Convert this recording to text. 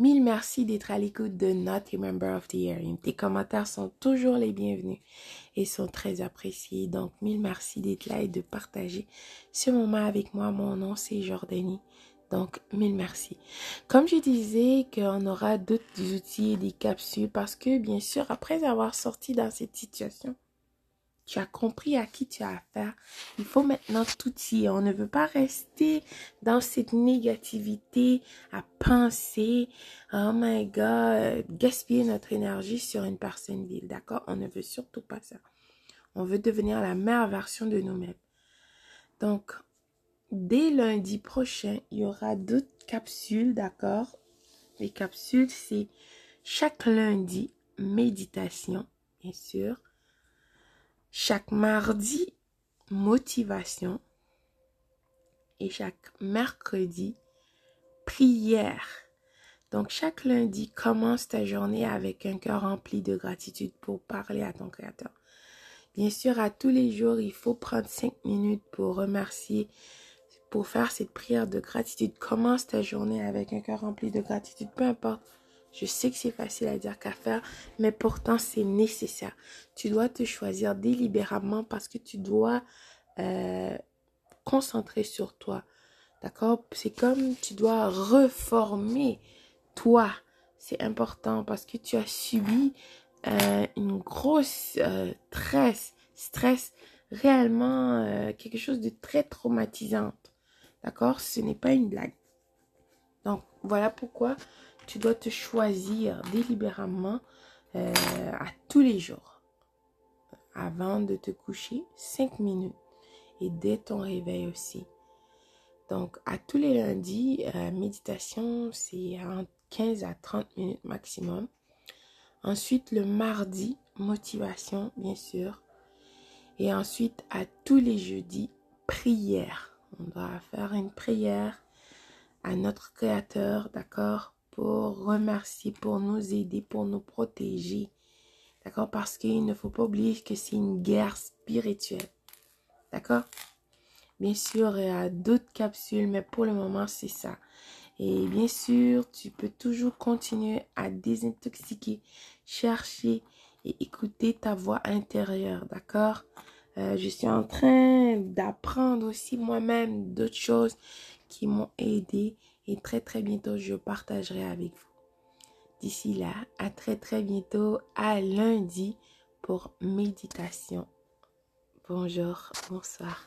Mille merci d'être à l'écoute de Not a Member of the Year. Tes commentaires sont toujours les bienvenus et sont très appréciés. Donc, mille merci d'être là et de partager ce moment avec moi. Mon nom, c'est Jordanie. Donc, mille merci. Comme je disais qu'on aura d'autres outils et des capsules parce que, bien sûr, après avoir sorti dans cette situation, tu as compris à qui tu as affaire. Il faut maintenant tout y. On ne veut pas rester dans cette négativité à penser, oh my god, gaspiller notre énergie sur une personne vile. D'accord? On ne veut surtout pas ça. On veut devenir la meilleure version de nous-mêmes. Donc, dès lundi prochain, il y aura d'autres capsules, d'accord? Les capsules, c'est chaque lundi, méditation, bien sûr. Chaque mardi, motivation. Et chaque mercredi, prière. Donc, chaque lundi, commence ta journée avec un cœur rempli de gratitude pour parler à ton Créateur. Bien sûr, à tous les jours, il faut prendre cinq minutes pour remercier pour faire cette prière de gratitude. Commence ta journée avec un cœur rempli de gratitude. Peu importe. Je sais que c'est facile à dire qu'à faire, mais pourtant c'est nécessaire. Tu dois te choisir délibérément parce que tu dois euh, concentrer sur toi. D'accord? C'est comme tu dois reformer toi. C'est important parce que tu as subi euh, une grosse euh, stress, stress réellement quelque chose de très traumatisant. D'accord? Ce n'est pas une blague. Donc, voilà pourquoi tu dois te choisir délibérément euh, à tous les jours. Avant de te coucher, 5 minutes. Et dès ton réveil aussi. Donc, à tous les lundis, euh, méditation, c'est entre 15 à 30 minutes maximum. Ensuite, le mardi, motivation, bien sûr. Et ensuite, à tous les jeudis, prière. On doit faire une prière à notre Créateur, d'accord, pour remercier, pour nous aider, pour nous protéger. D'accord? Parce qu'il ne faut pas oublier que c'est une guerre spirituelle. D'accord? Bien sûr, il y a d'autres capsules, mais pour le moment, c'est ça. Et bien sûr, tu peux toujours continuer à désintoxiquer, chercher et écouter ta voix intérieure. D'accord? Euh, je suis en train d'apprendre aussi moi-même d'autres choses qui m'ont aidé et très très bientôt je partagerai avec vous. D'ici là, à très très bientôt, à lundi pour méditation. Bonjour, bonsoir.